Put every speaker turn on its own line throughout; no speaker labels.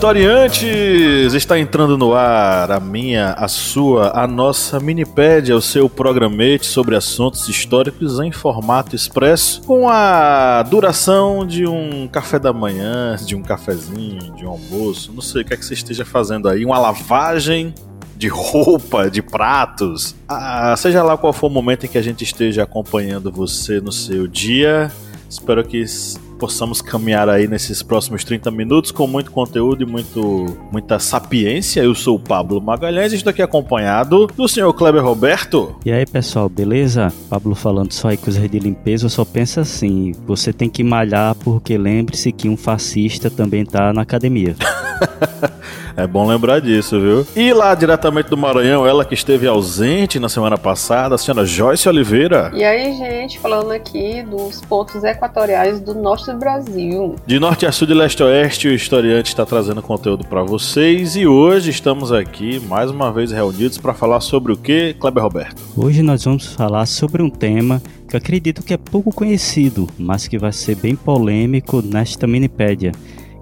Historiantes! Está entrando no ar a minha, a sua, a nossa minipédia, o seu programete sobre assuntos históricos em formato expresso, com a duração de um café da manhã, de um cafezinho, de um almoço, não sei o que é que você esteja fazendo aí, uma lavagem de roupa, de pratos, ah, seja lá qual for o momento em que a gente esteja acompanhando você no seu dia. Espero que possamos caminhar aí nesses próximos 30 minutos com muito conteúdo e muito, muita sapiência. Eu sou o Pablo Magalhães e estou aqui acompanhado do senhor Kleber Roberto.
E aí, pessoal, beleza? Pablo falando só em coisas de limpeza, eu só penso assim, você tem que malhar porque lembre-se que um fascista também tá na academia.
É bom lembrar disso, viu? E lá diretamente do Maranhão, ela que esteve ausente na semana passada, a senhora Joyce Oliveira.
E aí, gente, falando aqui dos pontos equatoriais do norte do Brasil.
De norte a sul, de leste a oeste, o historiante está trazendo conteúdo para vocês e hoje estamos aqui mais uma vez reunidos para falar sobre o que, Kleber Roberto?
Hoje nós vamos falar sobre um tema que eu acredito que é pouco conhecido, mas que vai ser bem polêmico nesta minipédia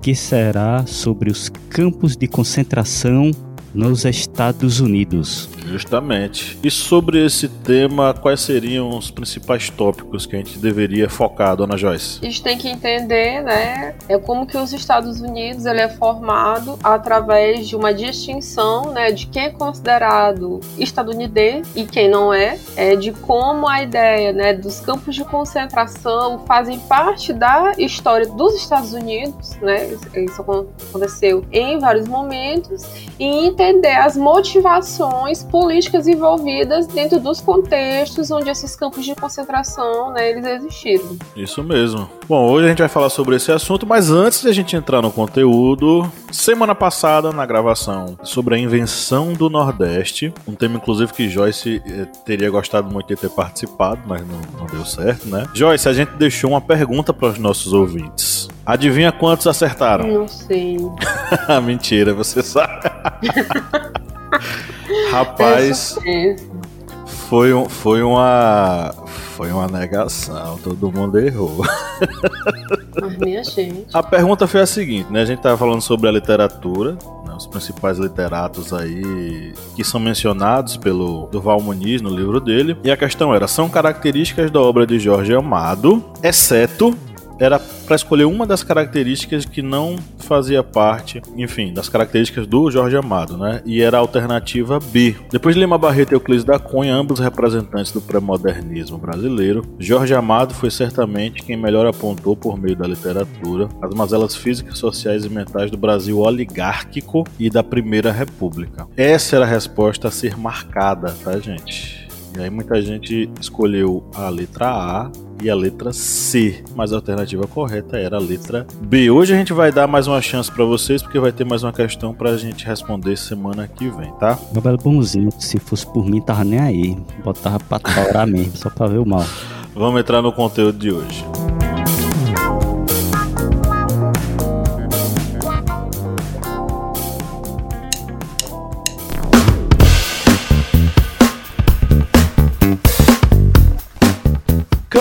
que será sobre os campos de concentração nos Estados Unidos.
Justamente. E sobre esse tema, quais seriam os principais tópicos que a gente deveria focar, dona Joyce?
A gente tem que entender, né, é como que os Estados Unidos ele é formado através de uma distinção, né, de quem é considerado estadunidense e quem não é, é de como a ideia, né, dos campos de concentração fazem parte da história dos Estados Unidos, né? Isso aconteceu em vários momentos e entender as motivações políticas envolvidas dentro dos contextos onde esses campos de concentração né, eles existiram.
Isso mesmo. Bom, hoje a gente vai falar sobre esse assunto, mas antes de a gente entrar no conteúdo, semana passada na gravação sobre a invenção do Nordeste, um tema inclusive que Joyce eh, teria gostado muito de ter participado, mas não, não deu certo, né? Joyce, a gente deixou uma pergunta para os nossos ouvintes. Adivinha quantos acertaram?
Não sei.
Mentira, você sabe. Rapaz, foi, um, foi uma foi uma negação, todo mundo errou.
Mas minha gente.
A pergunta foi a seguinte, né? A gente tava falando sobre a literatura, né? os principais literatos aí que são mencionados pelo Duval Muniz no livro dele. E a questão era: são características da obra de Jorge Amado, exceto era para escolher uma das características que não fazia parte, enfim, das características do Jorge Amado, né? E era a alternativa B. Depois de Lima Barreto e Euclides da Cunha, ambos representantes do pré-modernismo brasileiro, Jorge Amado foi certamente quem melhor apontou por meio da literatura as mazelas físicas, sociais e mentais do Brasil oligárquico e da Primeira República. Essa era a resposta a ser marcada, tá, gente? E aí muita gente escolheu a letra A e a letra C, mas a alternativa correta era a letra B. Hoje a gente vai dar mais uma chance para vocês, porque vai ter mais uma questão pra gente responder semana que vem, tá?
Meu bonzinho, se fosse por mim, tava nem aí. Botava pra torar mesmo, só pra ver o mal.
Vamos entrar no conteúdo de hoje.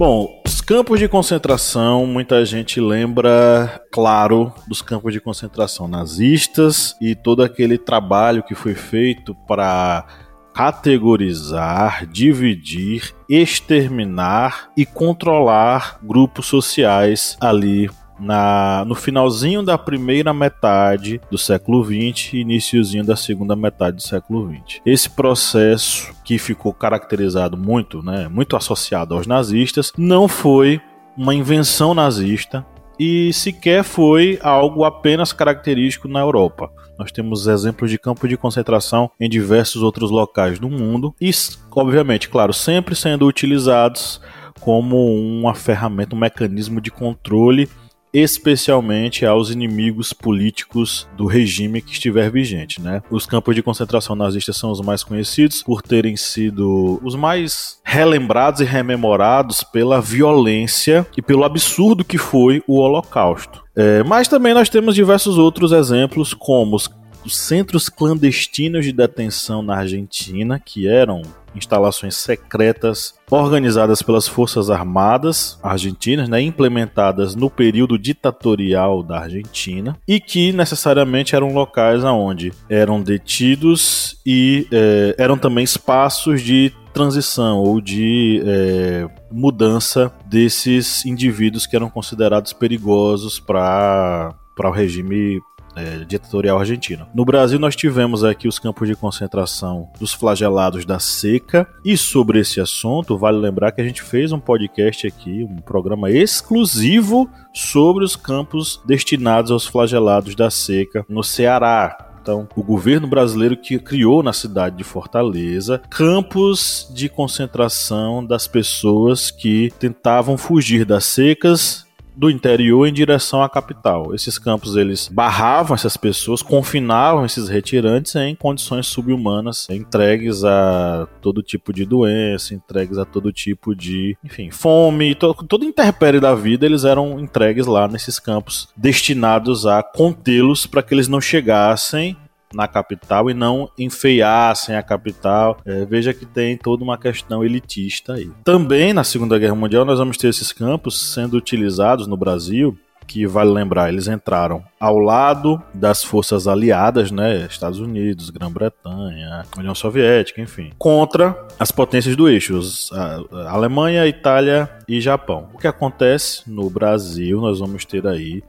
Bom, campos de concentração, muita gente lembra, claro, dos campos de concentração nazistas e todo aquele trabalho que foi feito para categorizar, dividir, exterminar e controlar grupos sociais ali na, no finalzinho da primeira metade do século XX e iníciozinho da segunda metade do século XX. Esse processo que ficou caracterizado muito, né, muito associado aos nazistas, não foi uma invenção nazista e sequer foi algo apenas característico na Europa. Nós temos exemplos de campos de concentração em diversos outros locais do mundo e, obviamente, claro, sempre sendo utilizados como uma ferramenta, um mecanismo de controle especialmente aos inimigos políticos do regime que estiver vigente, né? Os campos de concentração nazistas são os mais conhecidos por terem sido os mais relembrados e rememorados pela violência e pelo absurdo que foi o Holocausto. É, mas também nós temos diversos outros exemplos, como os os centros clandestinos de detenção na Argentina, que eram instalações secretas organizadas pelas Forças Armadas argentinas, né, implementadas no período ditatorial da Argentina e que necessariamente eram locais onde eram detidos e eh, eram também espaços de transição ou de é, mudança desses indivíduos que eram considerados perigosos para o regime é, ditatorial argentino. No Brasil, nós tivemos aqui os campos de concentração dos flagelados da seca, e sobre esse assunto, vale lembrar que a gente fez um podcast aqui, um programa exclusivo sobre os campos destinados aos flagelados da seca no Ceará, então, o governo brasileiro que criou na cidade de Fortaleza campos de concentração das pessoas que tentavam fugir das secas do interior em direção à capital. Esses campos eles barravam essas pessoas, confinavam esses retirantes em condições subhumanas, entregues a todo tipo de doença, entregues a todo tipo de, enfim, fome, to todo interpério da vida, eles eram entregues lá nesses campos destinados a contê-los para que eles não chegassem na capital e não enfeiassem a capital. É, veja que tem toda uma questão elitista aí. Também na Segunda Guerra Mundial nós vamos ter esses campos sendo utilizados no Brasil que vale lembrar, eles entraram ao lado das forças aliadas, né, Estados Unidos, Grã-Bretanha, União Soviética, enfim, contra as potências do eixo, a Alemanha, Itália e Japão. O que acontece no Brasil, nós vamos ter aí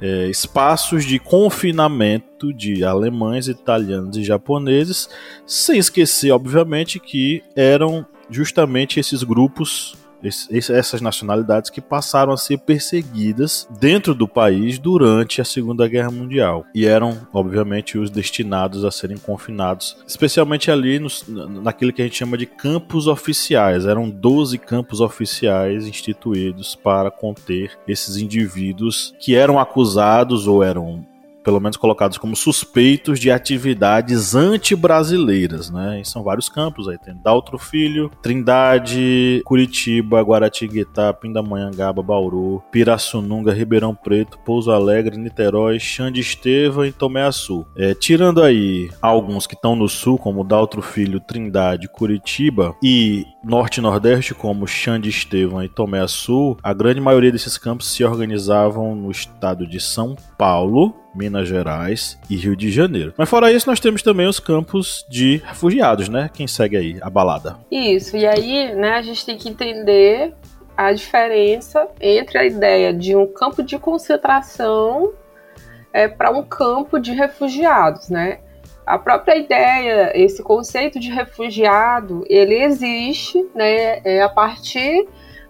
é, espaços de confinamento de alemães, italianos e japoneses, sem esquecer, obviamente, que eram justamente esses grupos essas nacionalidades que passaram a ser perseguidas dentro do país durante a Segunda Guerra Mundial e eram, obviamente, os destinados a serem confinados, especialmente ali nos, naquilo que a gente chama de campos oficiais. Eram 12 campos oficiais instituídos para conter esses indivíduos que eram acusados ou eram pelo menos colocados como suspeitos de atividades anti-brasileiras, né? E são vários campos aí, tem Daltro Filho, Trindade, Curitiba, Guaratinguetá, Pindamonhangaba, Bauru, Pirassununga, Ribeirão Preto, Pouso Alegre, Niterói, Xande Esteva e Tomé Açu. É, tirando aí alguns que estão no sul, como Daltro Filho, Trindade, Curitiba e Norte e Nordeste, como Xande Estevam e Tomé Açu, a grande maioria desses campos se organizavam no estado de São Paulo, Minas Gerais e Rio de Janeiro. Mas fora isso, nós temos também os campos de refugiados, né? Quem segue aí a balada?
Isso, e aí, né, a gente tem que entender a diferença entre a ideia de um campo de concentração é, para um campo de refugiados, né? A própria ideia, esse conceito de refugiado, ele existe, né, é a partir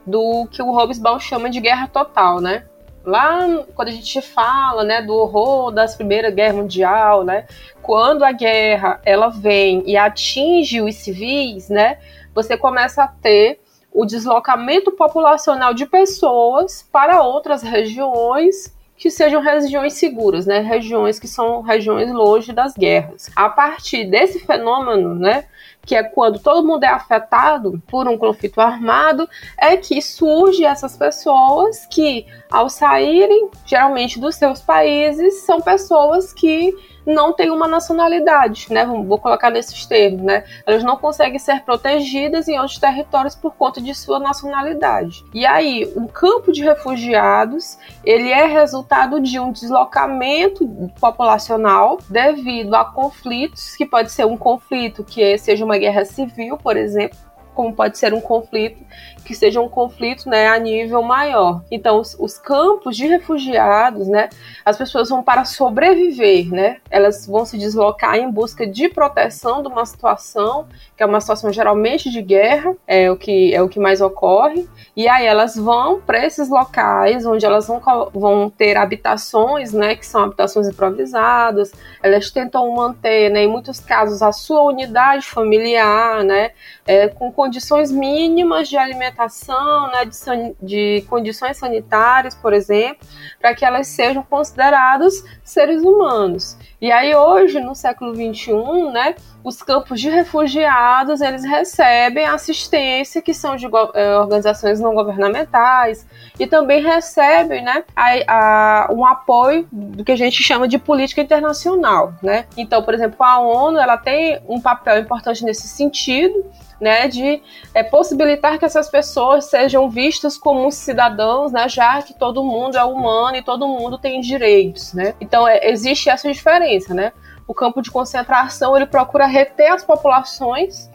do que o Hobsbawm chama de guerra total, né? Lá, quando a gente fala, né, do horror das Primeira Guerra Mundial, né, quando a guerra ela vem e atinge os civis, né, você começa a ter o deslocamento populacional de pessoas para outras regiões que sejam regiões seguras, né, regiões que são regiões longe das guerras. A partir desse fenômeno, né, que é quando todo mundo é afetado por um conflito armado, é que surge essas pessoas que, ao saírem, geralmente dos seus países, são pessoas que não têm uma nacionalidade, né? Vou colocar nesses termos, né? Elas não conseguem ser protegidas em outros territórios por conta de sua nacionalidade. E aí, um campo de refugiados, ele é resultado de um deslocamento populacional devido a conflitos, que pode ser um conflito que seja uma guerra civil, por exemplo, como pode ser um conflito que seja um conflito né, a nível maior. Então, os, os, campos de refugiados, né, as pessoas vão para sobreviver, né, elas vão se deslocar em busca de proteção de uma situação, que é uma situação geralmente de guerra, é o que, é o que mais ocorre, e aí elas vão para esses locais onde elas vão, vão ter habitações, né, que são habitações improvisadas, elas tentam manter, né, em muitos casos, a sua unidade familiar, né, é, com condições mínimas de alimentação, né, de, de condições sanitárias, por exemplo, para que elas sejam consideradas seres humanos. E aí hoje, no século XXI, né, os campos de refugiados eles recebem assistência que são de eh, organizações não governamentais e também recebem né, a, a, um apoio do que a gente chama de política internacional. Né? Então, por exemplo, a ONU ela tem um papel importante nesse sentido né, de é, possibilitar que essas pessoas sejam vistas como cidadãos, né, já que todo mundo é humano e todo mundo tem direitos, né? Então é, existe essa diferença, né? O campo de concentração ele procura reter as populações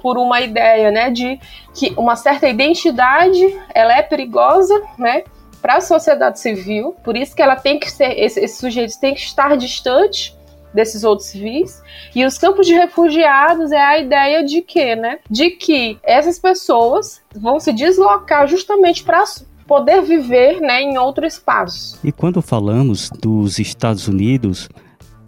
por uma ideia, né, de que uma certa identidade ela é perigosa, né? Para a sociedade civil, por isso que ela tem que ser, esses sujeitos têm que estar distantes desses outros civis. E os campos de refugiados é a ideia de que, né? De que essas pessoas vão se deslocar justamente para poder viver, né, em outro espaço.
E quando falamos dos Estados Unidos,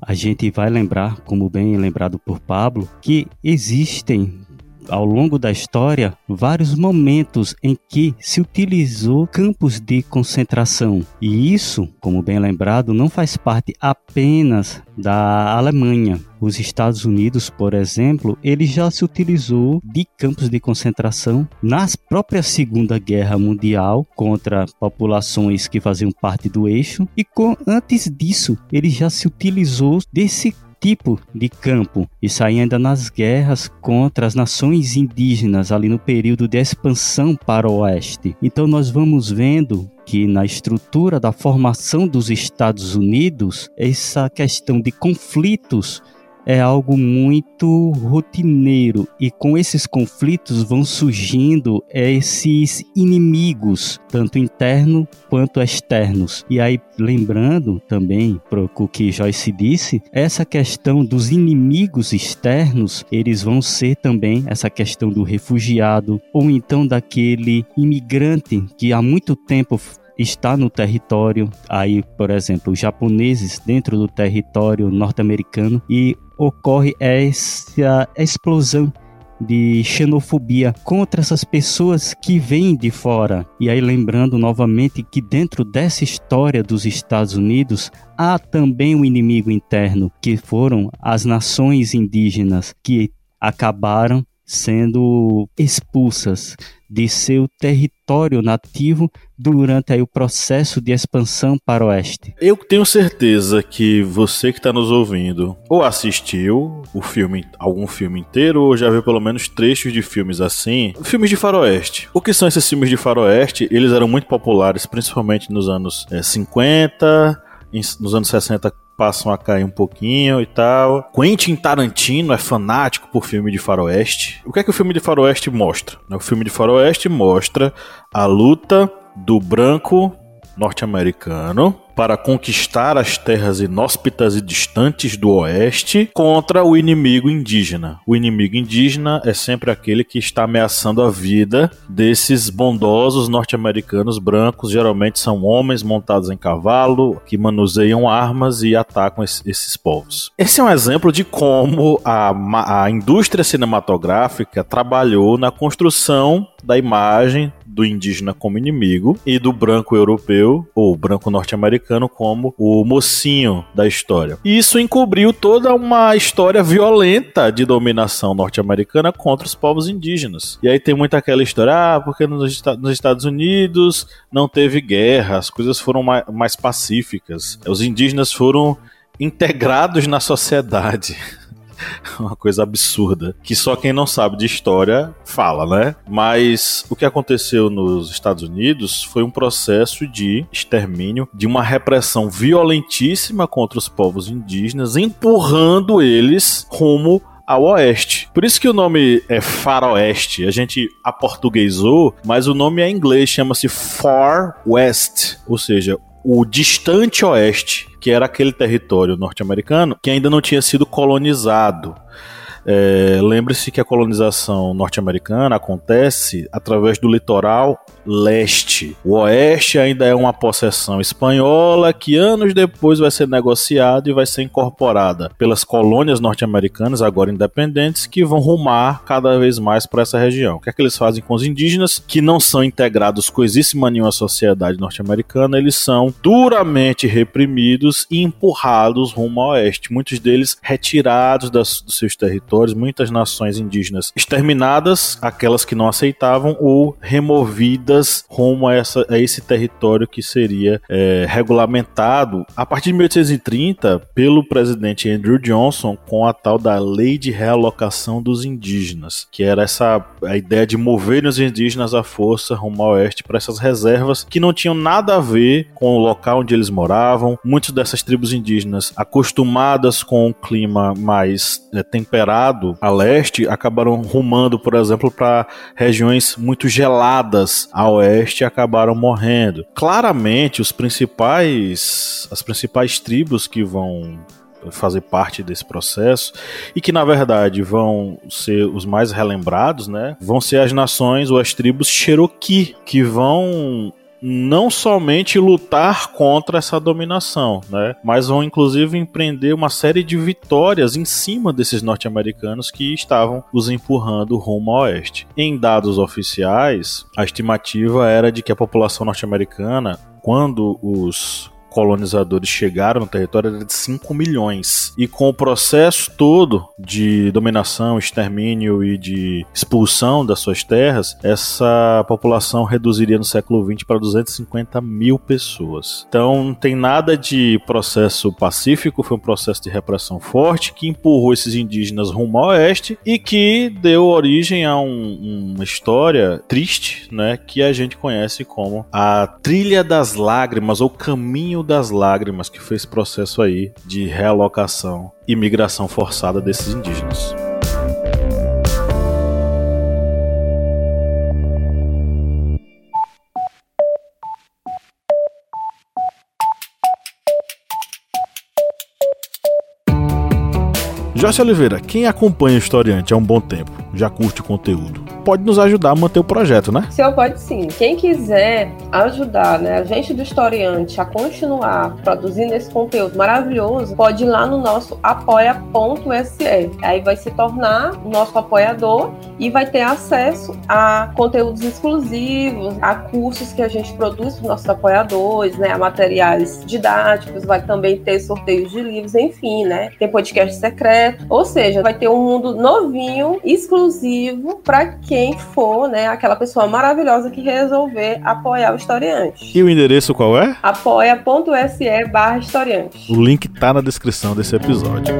a gente vai lembrar, como bem lembrado por Pablo, que existem ao longo da história vários momentos em que se utilizou campos de concentração. E isso, como bem lembrado, não faz parte apenas da Alemanha. Os Estados Unidos, por exemplo, ele já se utilizou de campos de concentração na própria Segunda Guerra Mundial contra populações que faziam parte do eixo e com, antes disso ele já se utilizou desse tipo de campo. Isso aí ainda nas guerras contra as nações indígenas, ali no período de expansão para o oeste. Então nós vamos vendo que na estrutura da formação dos Estados Unidos, essa questão de conflitos é algo muito rotineiro e com esses conflitos vão surgindo esses inimigos, tanto internos quanto externos. E aí, lembrando também para o que Joyce disse, essa questão dos inimigos externos, eles vão ser também essa questão do refugiado ou então daquele imigrante que há muito tempo está no território, aí, por exemplo, os japoneses dentro do território norte-americano e ocorre essa explosão de xenofobia contra essas pessoas que vêm de fora. E aí lembrando novamente que dentro dessa história dos Estados Unidos há também um inimigo interno, que foram as nações indígenas que acabaram sendo expulsas de seu território nativo durante aí, o processo de expansão para o oeste.
Eu tenho certeza que você que está nos ouvindo ou assistiu o filme, algum filme inteiro, ou já viu pelo menos trechos de filmes assim, filmes de faroeste. O que são esses filmes de faroeste? Eles eram muito populares, principalmente nos anos é, 50, nos anos 60 passam a cair um pouquinho e tal. Quentin Tarantino é fanático por filme de faroeste. O que é que o filme de faroeste mostra? O filme de faroeste mostra a luta do branco norte-americano para conquistar as terras inóspitas e distantes do oeste contra o inimigo indígena. O inimigo indígena é sempre aquele que está ameaçando a vida desses bondosos norte-americanos brancos, geralmente são homens montados em cavalo que manuseiam armas e atacam esses povos. Esse é um exemplo de como a, a indústria cinematográfica trabalhou na construção da imagem do indígena como inimigo e do branco europeu ou branco norte-americano como o mocinho da história. E isso encobriu toda uma história violenta de dominação norte-americana contra os povos indígenas. E aí tem muita aquela história, ah, porque nos, Estados Unidos não teve guerra, as coisas foram mais pacíficas. Os indígenas foram integrados na sociedade. Uma coisa absurda. Que só quem não sabe de história fala, né? Mas o que aconteceu nos Estados Unidos foi um processo de extermínio, de uma repressão violentíssima contra os povos indígenas, empurrando eles rumo ao oeste. Por isso que o nome é faroeste. A gente aportuguesou, mas o nome é inglês, chama-se Far West, ou seja, o distante oeste, que era aquele território norte-americano que ainda não tinha sido colonizado. É, Lembre-se que a colonização norte-americana acontece através do litoral leste. O oeste ainda é uma possessão espanhola que anos depois vai ser negociada e vai ser incorporada pelas colônias norte-americanas, agora independentes, que vão rumar cada vez mais para essa região. O que é que eles fazem com os indígenas que não são integrados coisíssima nenhuma sociedade norte-americana? Eles são duramente reprimidos e empurrados rumo ao oeste. Muitos deles retirados das, dos seus territórios, muitas nações indígenas exterminadas, aquelas que não aceitavam ou removidas rumo a, essa, a esse território que seria é, regulamentado a partir de 1830 pelo presidente Andrew Johnson com a tal da Lei de Realocação dos Indígenas, que era essa a ideia de mover os indígenas à força rumo ao oeste para essas reservas que não tinham nada a ver com o local onde eles moravam. Muitas dessas tribos indígenas, acostumadas com o clima mais é, temperado a leste, acabaram rumando, por exemplo, para regiões muito geladas a oeste acabaram morrendo. Claramente, os principais, as principais tribos que vão fazer parte desse processo e que na verdade vão ser os mais relembrados, né? Vão ser as nações ou as tribos Cherokee que vão não somente lutar contra essa dominação, né, mas vão inclusive empreender uma série de vitórias em cima desses norte-americanos que estavam os empurrando rumo ao oeste. Em dados oficiais, a estimativa era de que a população norte-americana quando os colonizadores chegaram no território era de 5 milhões. E com o processo todo de dominação, extermínio e de expulsão das suas terras, essa população reduziria no século XX para 250 mil pessoas. Então não tem nada de processo pacífico, foi um processo de repressão forte que empurrou esses indígenas rumo ao oeste e que deu origem a um, uma história triste, né, que a gente conhece como a Trilha das Lágrimas ou Caminho das Lágrimas, que foi esse processo aí de realocação e migração forçada desses indígenas. Joyce Oliveira, quem acompanha o Historiante há um bom tempo, já curte o conteúdo, pode nos ajudar a manter o projeto, né?
Senhor, pode sim. Quem quiser ajudar né, a gente do Historiante a continuar produzindo esse conteúdo maravilhoso, pode ir lá no nosso apoia.se. Aí vai se tornar nosso apoiador e vai ter acesso a conteúdos exclusivos, a cursos que a gente produz para os nossos apoiadores, né, a materiais didáticos, vai também ter sorteios de livros, enfim, né? Tem podcast secreto, ou seja, vai ter um mundo novinho, exclusivo para quem for, né, aquela pessoa maravilhosa que resolver apoiar o historiante.
E o endereço qual é?
apoia.se barra historiante.
O link tá na descrição desse episódio.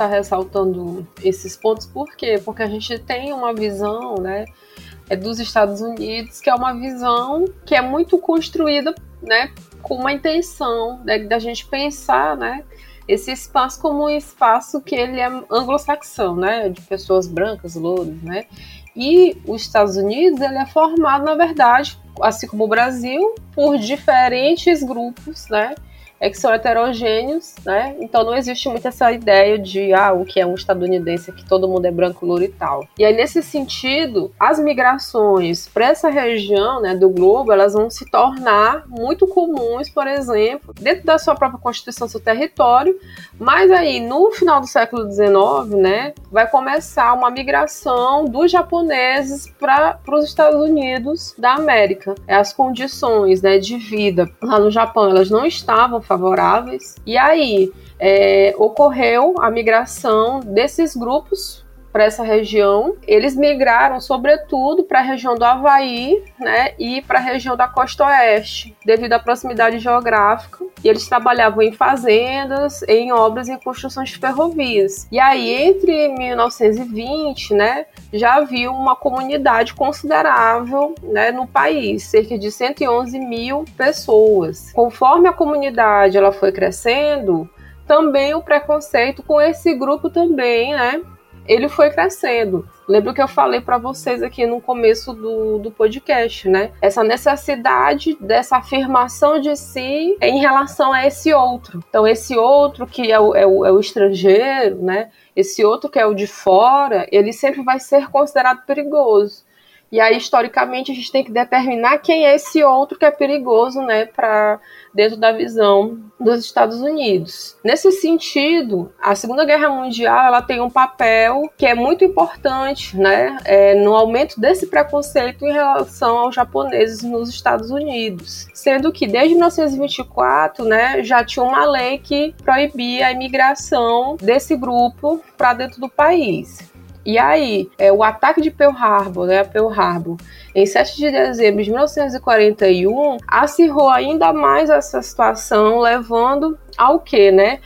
Estar ressaltando esses pontos, por quê? Porque a gente tem uma visão, né, é dos Estados Unidos, que é uma visão que é muito construída, né, com uma intenção né, da gente pensar, né, esse espaço como um espaço que ele é anglo-saxão, né, de pessoas brancas, louras, né, e os Estados Unidos ele é formado, na verdade, assim como o Brasil, por diferentes grupos, né, é que são heterogêneos, né? Então não existe muito essa ideia de ah, o que é um estadunidense, que todo mundo é branco, louro e tal. E aí, nesse sentido, as migrações para essa região né, do globo, elas vão se tornar muito comuns, por exemplo, dentro da sua própria constituição, seu território, mas aí, no final do século XIX, né, vai começar uma migração dos japoneses para os Estados Unidos da América. As condições né, de vida lá no Japão, elas não estavam favoráveis. E aí é, ocorreu a migração desses grupos para essa região. Eles migraram, sobretudo, para a região do Havaí né, e para a região da costa oeste, devido à proximidade geográfica. E eles trabalhavam em fazendas, em obras e construções de ferrovias. E aí, entre 1920, né, já havia uma comunidade considerável né, no país, cerca de 111 mil pessoas. Conforme a comunidade ela foi crescendo, também o preconceito com esse grupo também, né, ele foi crescendo. Lembro que eu falei para vocês aqui no começo do, do podcast, né? Essa necessidade dessa afirmação de si em relação a esse outro. Então, esse outro que é o, é o, é o estrangeiro, né? Esse outro que é o de fora, ele sempre vai ser considerado perigoso. E aí, historicamente, a gente tem que determinar quem é esse outro que é perigoso, né, para dentro da visão dos Estados Unidos. Nesse sentido, a Segunda Guerra Mundial ela tem um papel que é muito importante, né, é, no aumento desse preconceito em relação aos japoneses nos Estados Unidos, sendo que desde 1924, né, já tinha uma lei que proibia a imigração desse grupo para dentro do país. E aí, é, o ataque de Pearl Harbor, né, Pearl Harbor, em 7 de dezembro de 1941, acirrou ainda mais essa situação, levando ao que, né?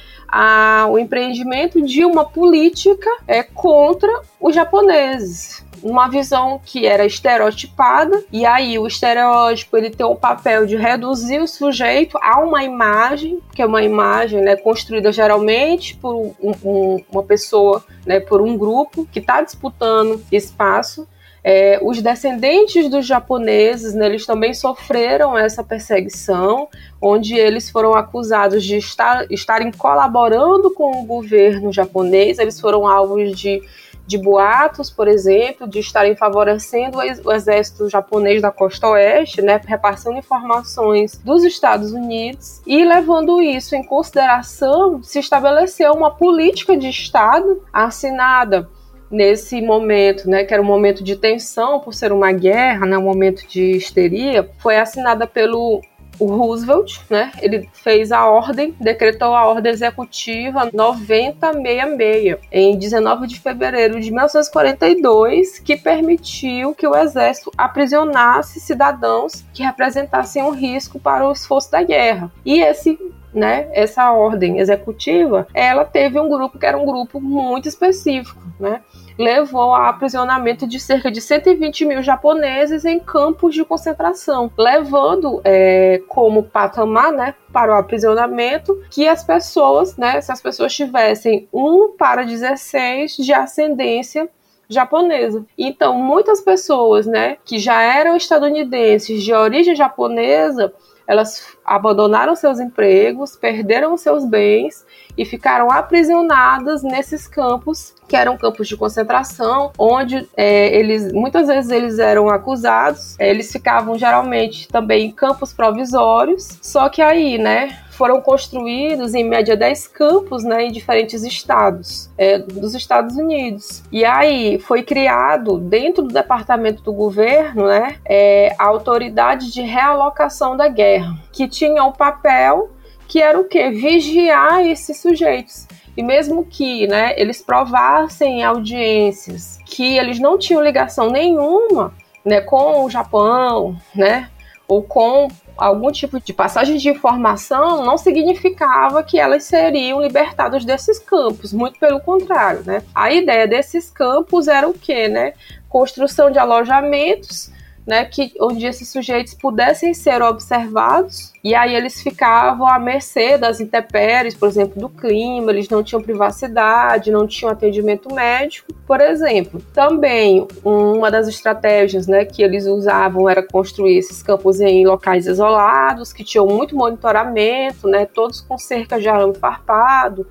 o empreendimento de uma política é, contra os japoneses uma visão que era estereotipada, e aí o estereótipo ele tem o papel de reduzir o sujeito a uma imagem, que é uma imagem né, construída geralmente por um, um, uma pessoa, né, por um grupo que está disputando espaço. É, os descendentes dos japoneses, né, eles também sofreram essa perseguição, onde eles foram acusados de estar, estarem colaborando com o governo japonês, eles foram alvos de de boatos, por exemplo, de estarem favorecendo o exército japonês da costa oeste, né, repassando informações dos Estados Unidos e levando isso em consideração, se estabeleceu uma política de Estado assinada nesse momento, né, que era um momento de tensão por ser uma guerra, né, um momento de histeria, foi assinada pelo o Roosevelt, né, ele fez a ordem, decretou a ordem executiva 9066 em 19 de fevereiro de 1942, que permitiu que o exército aprisionasse cidadãos que representassem um risco para o esforço da guerra. E esse né, essa ordem executiva, ela teve um grupo que era um grupo muito específico, né? Levou ao aprisionamento de cerca de 120 mil japoneses em campos de concentração, levando é, como patamar né, para o aprisionamento que as pessoas, né, se as pessoas tivessem 1 para 16 de ascendência japonesa. Então, muitas pessoas, né, que já eram estadunidenses de origem japonesa, elas abandonaram seus empregos, perderam seus bens e ficaram aprisionadas nesses campos que eram campos de concentração, onde é, eles muitas vezes eles eram acusados, é, eles ficavam geralmente também em campos provisórios, só que aí, né, foram construídos em média 10 campos né, em diferentes estados é, dos Estados Unidos. E aí foi criado, dentro do departamento do governo, né, é, a autoridade de realocação da guerra, que tinha o um papel que era o quê? Vigiar esses sujeitos. E mesmo que né, eles provassem em audiências que eles não tinham ligação nenhuma né, com o Japão, né, ou com algum tipo de passagem de informação não significava que elas seriam libertadas desses campos, muito pelo contrário, né? A ideia desses campos era o quê, né? Construção de alojamentos né, que onde esses sujeitos pudessem ser observados e aí eles ficavam à mercê das intempéries, por exemplo, do clima, eles não tinham privacidade, não tinham atendimento médico, por exemplo. Também uma das estratégias, né, que eles usavam era construir esses campos em locais isolados, que tinham muito monitoramento, né, todos com cerca de arame farpado,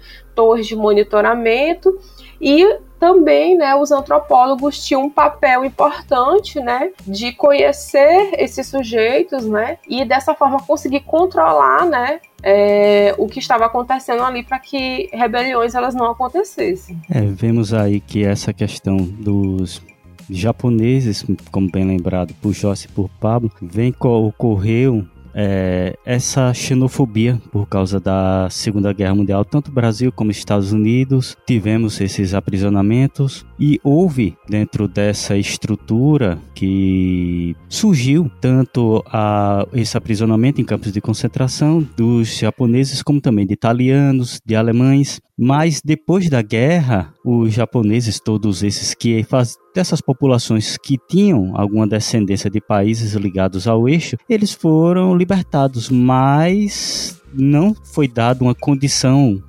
de monitoramento e também, né, os antropólogos tinham um papel importante, né, de conhecer esses sujeitos, né, e dessa forma conseguir controlar, né, é, o que estava acontecendo ali para que rebeliões elas não acontecessem.
É, vemos aí que essa questão dos japoneses, como bem lembrado por Joyce e por Pablo, vem ocorreu é, essa xenofobia por causa da Segunda Guerra Mundial, tanto Brasil como Estados Unidos, tivemos esses aprisionamentos e houve dentro dessa estrutura que surgiu tanto a, esse aprisionamento em campos de concentração dos japoneses como também de italianos, de alemães, mas depois da guerra, os japoneses, todos esses que faz, dessas populações que tinham alguma descendência de países ligados ao eixo, eles foram libertados, mas não foi dada uma condição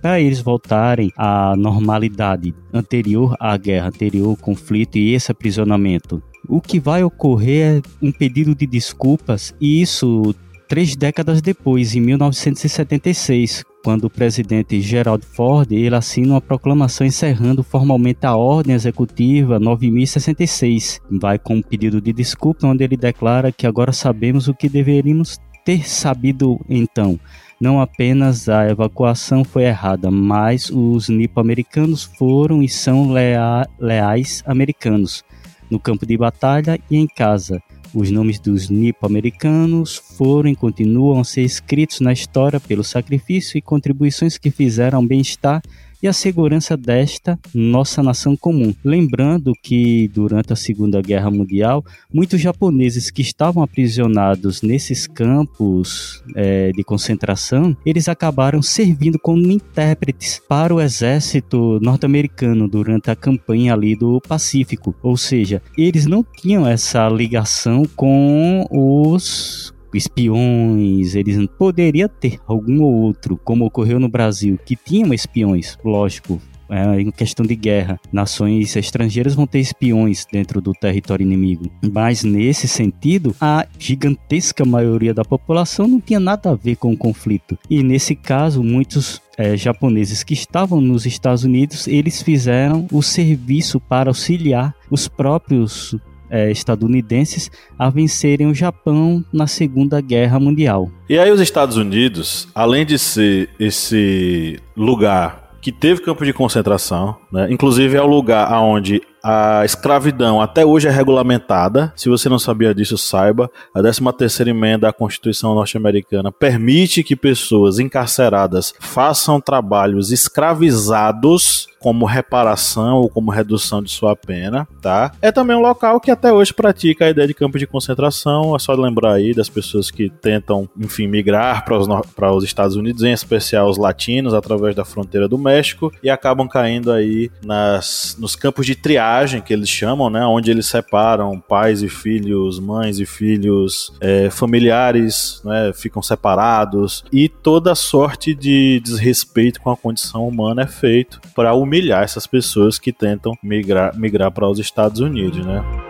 para eles voltarem à normalidade anterior à guerra, anterior ao conflito e esse aprisionamento. O que vai ocorrer é um pedido de desculpas e isso três décadas depois, em 1976, quando o presidente Gerald Ford ele assina uma proclamação encerrando formalmente a Ordem Executiva 9066. Vai com um pedido de desculpa, onde ele declara que agora sabemos o que deveríamos ter sabido então. Não apenas a evacuação foi errada, mas os nipo-americanos foram e são lea leais americanos no campo de batalha e em casa. Os nomes dos nipo-americanos foram e continuam a ser escritos na história pelo sacrifício e contribuições que fizeram ao bem-estar e a segurança desta nossa nação comum. Lembrando que durante a Segunda Guerra Mundial, muitos japoneses que estavam aprisionados nesses campos é, de concentração, eles acabaram servindo como intérpretes para o exército norte-americano durante a campanha ali do Pacífico. Ou seja, eles não tinham essa ligação com os espiões, eles poderiam ter algum ou outro, como ocorreu no Brasil, que tinham espiões, lógico, é, em questão de guerra, nações estrangeiras vão ter espiões dentro do território inimigo. Mas nesse sentido, a gigantesca maioria da população não tinha nada a ver com o conflito. E nesse caso, muitos é, japoneses que estavam nos Estados Unidos, eles fizeram o serviço para auxiliar os próprios é, estadunidenses a vencerem o Japão na Segunda Guerra Mundial.
E aí os Estados Unidos, além de ser esse lugar que teve campo de concentração, né, inclusive é o lugar onde a escravidão até hoje é regulamentada. Se você não sabia disso, saiba. A 13ª emenda à Constituição norte-americana permite que pessoas encarceradas façam trabalhos escravizados como reparação ou como redução de sua pena, tá? É também um local que até hoje pratica a ideia de campo de concentração. É só lembrar aí das pessoas que tentam, enfim, migrar para os, para os Estados Unidos, em especial os latinos, através da fronteira do México, e acabam caindo aí nas, nos campos de triagem, que eles chamam, né? Onde eles separam pais e filhos, mães e filhos, é, familiares, né? Ficam separados, e toda sorte de desrespeito com a condição humana é feito para humilhar essas pessoas que tentam migrar, migrar para os Estados Unidos, né?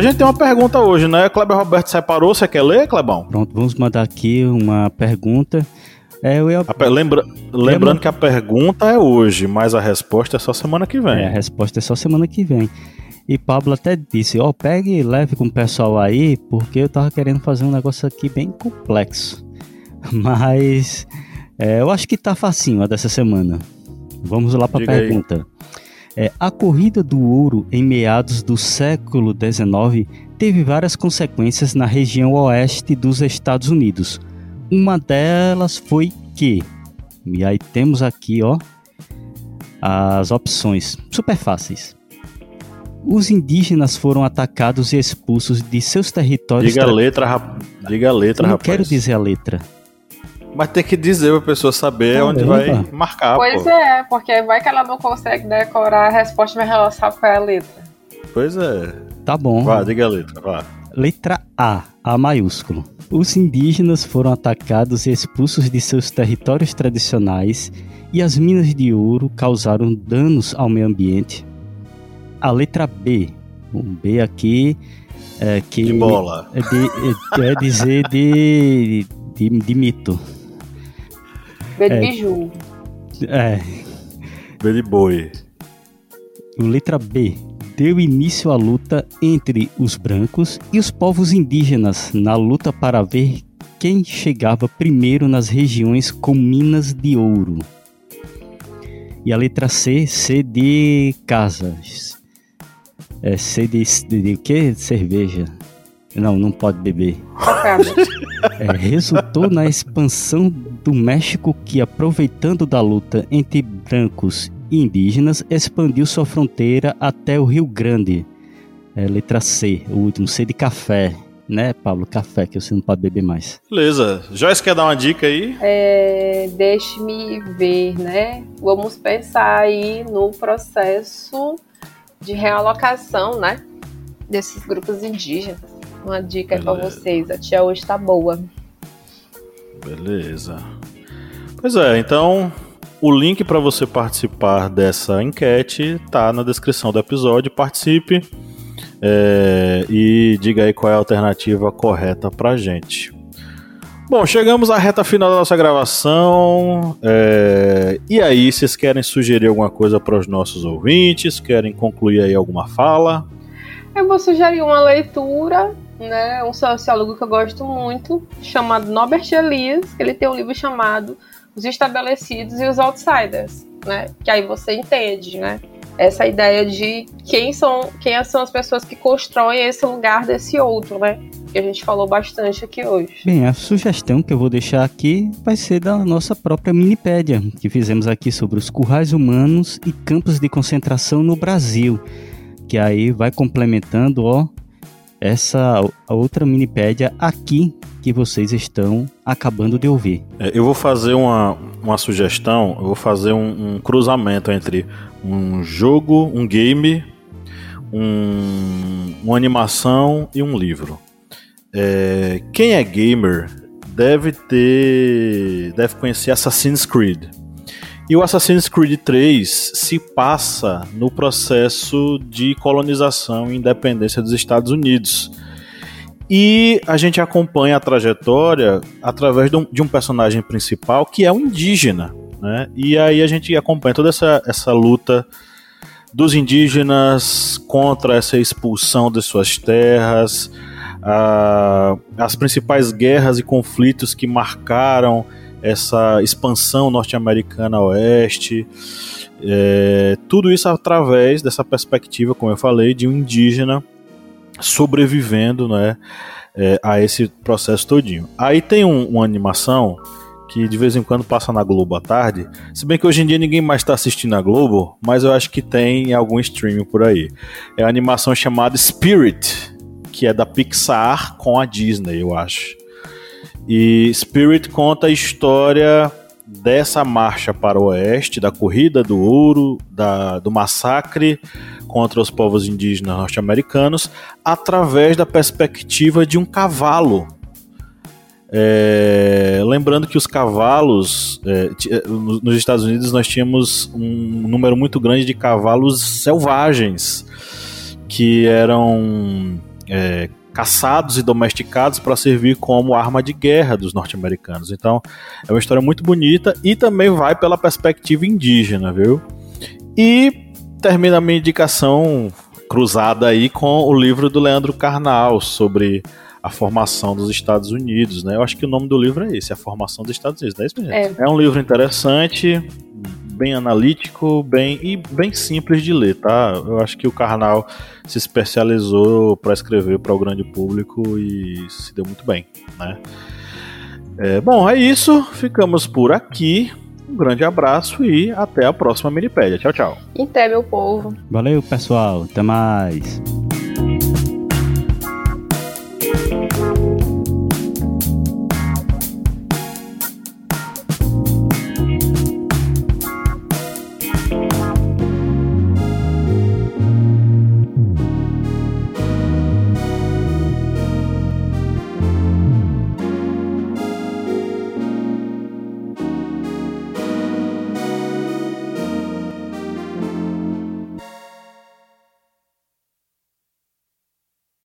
A gente tem uma pergunta hoje, né? Kleber Roberto separou, você quer ler, Clebão?
Pronto, vamos mandar aqui uma pergunta.
É, eu ia... Lembra... Lembrando que a pergunta é hoje, mas a resposta é só semana que vem.
É, a resposta é só semana que vem. E Pablo até disse, ó, oh, pegue e leve com o pessoal aí, porque eu tava querendo fazer um negócio aqui bem complexo. Mas é, eu acho que tá facinho a dessa semana. Vamos lá para a pergunta. Aí. É, a corrida do ouro em meados do século XIX teve várias consequências na região oeste dos Estados Unidos. Uma delas foi que, e aí temos aqui, ó, as opções, super fáceis. Os indígenas foram atacados e expulsos de seus territórios.
Diga a letra, rap... Diga a letra,
Não
rapaz.
quero dizer a letra.
Mas tem que dizer pra pessoa saber
Caramba.
onde vai marcar,
Pois
pô.
é, porque vai que ela não consegue decorar a resposta, mas ela sabe qual é a letra.
Pois é.
Tá bom.
Vá, diga a letra, vá.
Letra A, A maiúsculo. Os indígenas foram atacados e expulsos de seus territórios tradicionais e as minas de ouro causaram danos ao meio ambiente. A letra B, o B aqui é que
De bola.
é, de, é, é dizer de, de, de mito.
B de
É.
biju.
É,
B de boi.
letra B deu início à luta entre os brancos e os povos indígenas na luta para ver quem chegava primeiro nas regiões com minas de ouro. E a letra C, C de casas. É C de, de, de quê? Cerveja. Não, não pode beber. É, resultou na expansão do México que, aproveitando da luta entre brancos e indígenas, expandiu sua fronteira até o Rio Grande. É, letra C, o último, C de café. Né, Pablo? Café, que você não pode beber mais.
Beleza. Joyce quer dar uma dica aí?
É, Deixe-me ver, né? Vamos pensar aí no processo de realocação, né? Desses grupos indígenas. Uma dica aí pra vocês. A tia hoje tá boa.
Beleza. Pois é, então o link para você participar dessa enquete tá na descrição do episódio. Participe é, e diga aí qual é a alternativa correta pra gente. Bom, chegamos à reta final da nossa gravação. é, e aí, vocês querem sugerir alguma coisa para os nossos ouvintes? Querem concluir aí alguma fala?
Eu vou sugerir uma leitura, né? Um sociólogo que eu gosto muito, chamado Norbert Elias. que Ele tem um livro chamado Os Estabelecidos e os Outsiders, né? Que aí você entende, né? Essa ideia de quem são, quem são as pessoas que constroem esse lugar desse outro, né? Que a gente falou bastante aqui hoje.
Bem, a sugestão que eu vou deixar aqui vai ser da nossa própria minipédia, que fizemos aqui sobre os currais humanos e campos de concentração no Brasil, que aí vai complementando, ó, essa outra minipédia aqui que vocês estão acabando de ouvir.
É, eu vou fazer uma, uma sugestão, eu vou fazer um, um cruzamento entre um jogo, um game, um, uma animação e um livro. É, quem é gamer deve ter. deve conhecer Assassin's Creed. E o Assassin's Creed 3 se passa no processo de colonização e independência dos Estados Unidos. E a gente acompanha a trajetória através de um, de um personagem principal que é um indígena. Né? E aí a gente acompanha toda essa, essa luta dos indígenas contra essa expulsão de suas terras, a- as principais guerras e conflitos que marcaram essa expansão norte-americana a oeste. É, tudo isso através dessa perspectiva, como eu falei, de um indígena sobrevivendo né, é, a esse processo todinho. Aí tem um- uma animação que de vez em quando passa na Globo à tarde, se bem que hoje em dia ninguém mais está assistindo a Globo, mas eu acho que tem em algum streaming por aí. É a animação chamada Spirit, que é da Pixar com a Disney, eu acho. E Spirit conta a história dessa marcha para o oeste, da corrida do ouro, da, do massacre contra os povos indígenas norte-americanos, através da perspectiva de um cavalo. É, lembrando que os cavalos, é, é, no- nos Estados Unidos nós tínhamos um número muito grande de cavalos selvagens que eram é, caçados e domesticados para servir como arma de guerra dos norte-americanos. Então é uma história muito bonita e também vai pela perspectiva indígena, viu? E termina a minha indicação cruzada aí com o livro do Leandro Carnal sobre a formação dos Estados Unidos, né? Eu acho que o nome do livro é esse, A Formação dos Estados Unidos, não é isso, gente? É. um livro interessante, bem analítico, bem e bem simples de ler, tá? Eu acho que o Carnal se especializou para escrever para o grande público e se deu muito bem, né? É, bom, é isso. Ficamos por aqui. Um grande abraço e até a próxima Minipédia. Tchau, tchau.
E até, meu povo.
Valeu, pessoal. Até mais.